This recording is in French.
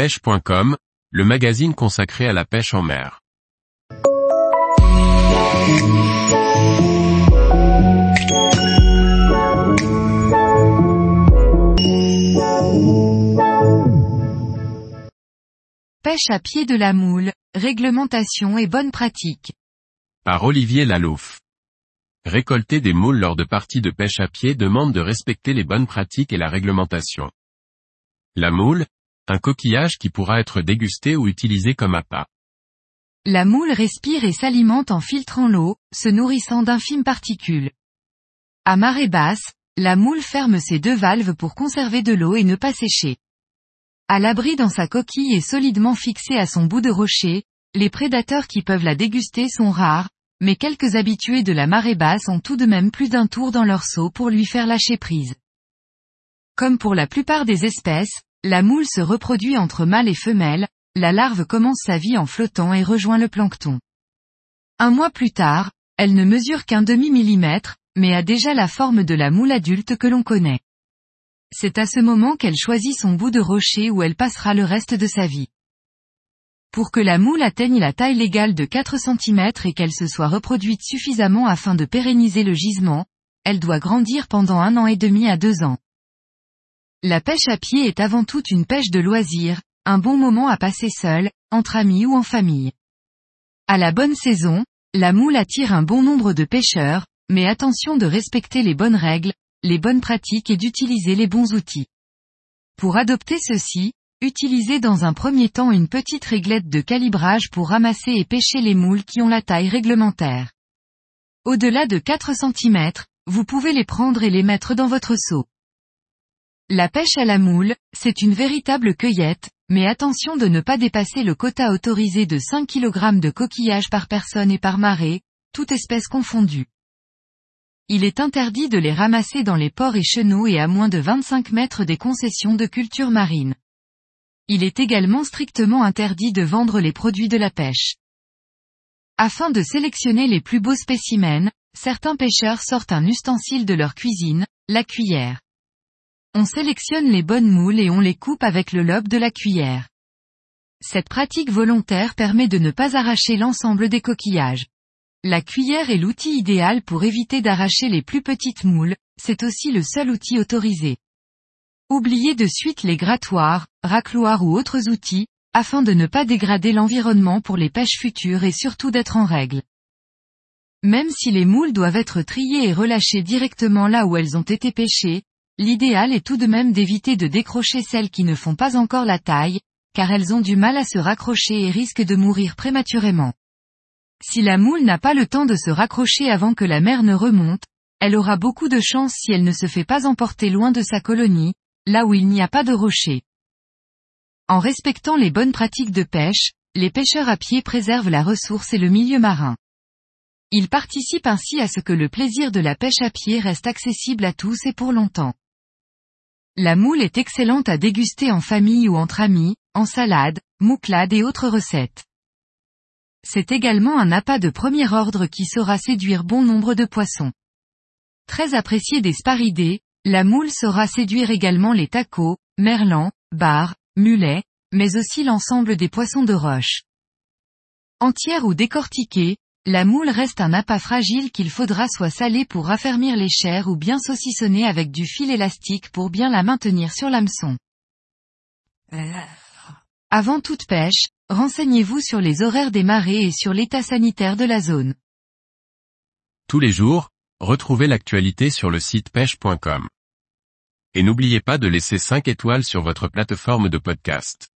pêche.com, le magazine consacré à la pêche en mer. Pêche à pied de la moule, réglementation et bonne pratique. Par Olivier Lalouf. Récolter des moules lors de parties de pêche à pied demande de respecter les bonnes pratiques et la réglementation. La moule, un coquillage qui pourra être dégusté ou utilisé comme appât. La moule respire et s'alimente en filtrant l'eau, se nourrissant d'infimes particules. À marée basse, la moule ferme ses deux valves pour conserver de l'eau et ne pas sécher. À l'abri dans sa coquille et solidement fixée à son bout de rocher, les prédateurs qui peuvent la déguster sont rares, mais quelques habitués de la marée basse ont tout de même plus d'un tour dans leur seau pour lui faire lâcher prise. Comme pour la plupart des espèces, la moule se reproduit entre mâle et femelle, la larve commence sa vie en flottant et rejoint le plancton. Un mois plus tard, elle ne mesure qu'un demi-millimètre, mais a déjà la forme de la moule adulte que l'on connaît. C'est à ce moment qu'elle choisit son bout de rocher où elle passera le reste de sa vie. Pour que la moule atteigne la taille légale de 4 cm et qu'elle se soit reproduite suffisamment afin de pérenniser le gisement, elle doit grandir pendant un an et demi à deux ans. La pêche à pied est avant tout une pêche de loisir, un bon moment à passer seul, entre amis ou en famille. À la bonne saison, la moule attire un bon nombre de pêcheurs, mais attention de respecter les bonnes règles, les bonnes pratiques et d'utiliser les bons outils. Pour adopter ceci, utilisez dans un premier temps une petite réglette de calibrage pour ramasser et pêcher les moules qui ont la taille réglementaire. Au-delà de 4 cm, vous pouvez les prendre et les mettre dans votre seau. La pêche à la moule, c'est une véritable cueillette, mais attention de ne pas dépasser le quota autorisé de 5 kg de coquillages par personne et par marée, toute espèce confondue. Il est interdit de les ramasser dans les ports et chenaux et à moins de 25 mètres des concessions de culture marine. Il est également strictement interdit de vendre les produits de la pêche. Afin de sélectionner les plus beaux spécimens, certains pêcheurs sortent un ustensile de leur cuisine, la cuillère. On sélectionne les bonnes moules et on les coupe avec le lobe de la cuillère. Cette pratique volontaire permet de ne pas arracher l'ensemble des coquillages. La cuillère est l'outil idéal pour éviter d'arracher les plus petites moules, c'est aussi le seul outil autorisé. Oubliez de suite les grattoirs, racloirs ou autres outils, afin de ne pas dégrader l'environnement pour les pêches futures et surtout d'être en règle. Même si les moules doivent être triées et relâchées directement là où elles ont été pêchées, l'idéal est tout de même d'éviter de décrocher celles qui ne font pas encore la taille, car elles ont du mal à se raccrocher et risquent de mourir prématurément. Si la moule n'a pas le temps de se raccrocher avant que la mer ne remonte, elle aura beaucoup de chance si elle ne se fait pas emporter loin de sa colonie, là où il n'y a pas de rocher. En respectant les bonnes pratiques de pêche, les pêcheurs à pied préservent la ressource et le milieu marin. Ils participent ainsi à ce que le plaisir de la pêche à pied reste accessible à tous et pour longtemps. La moule est excellente à déguster en famille ou entre amis, en salade, mouclade et autres recettes. C'est également un appât de premier ordre qui saura séduire bon nombre de poissons. Très apprécié des sparidés, la moule saura séduire également les tacos, merlans, bars, mulets, mais aussi l'ensemble des poissons de roche. Entière ou décortiquée, la moule reste un appât fragile qu'il faudra soit saler pour raffermir les chairs ou bien saucissonner avec du fil élastique pour bien la maintenir sur l'hameçon. Avant toute pêche, renseignez-vous sur les horaires des marées et sur l'état sanitaire de la zone. Tous les jours, retrouvez l'actualité sur le site pêche.com. Et n'oubliez pas de laisser 5 étoiles sur votre plateforme de podcast.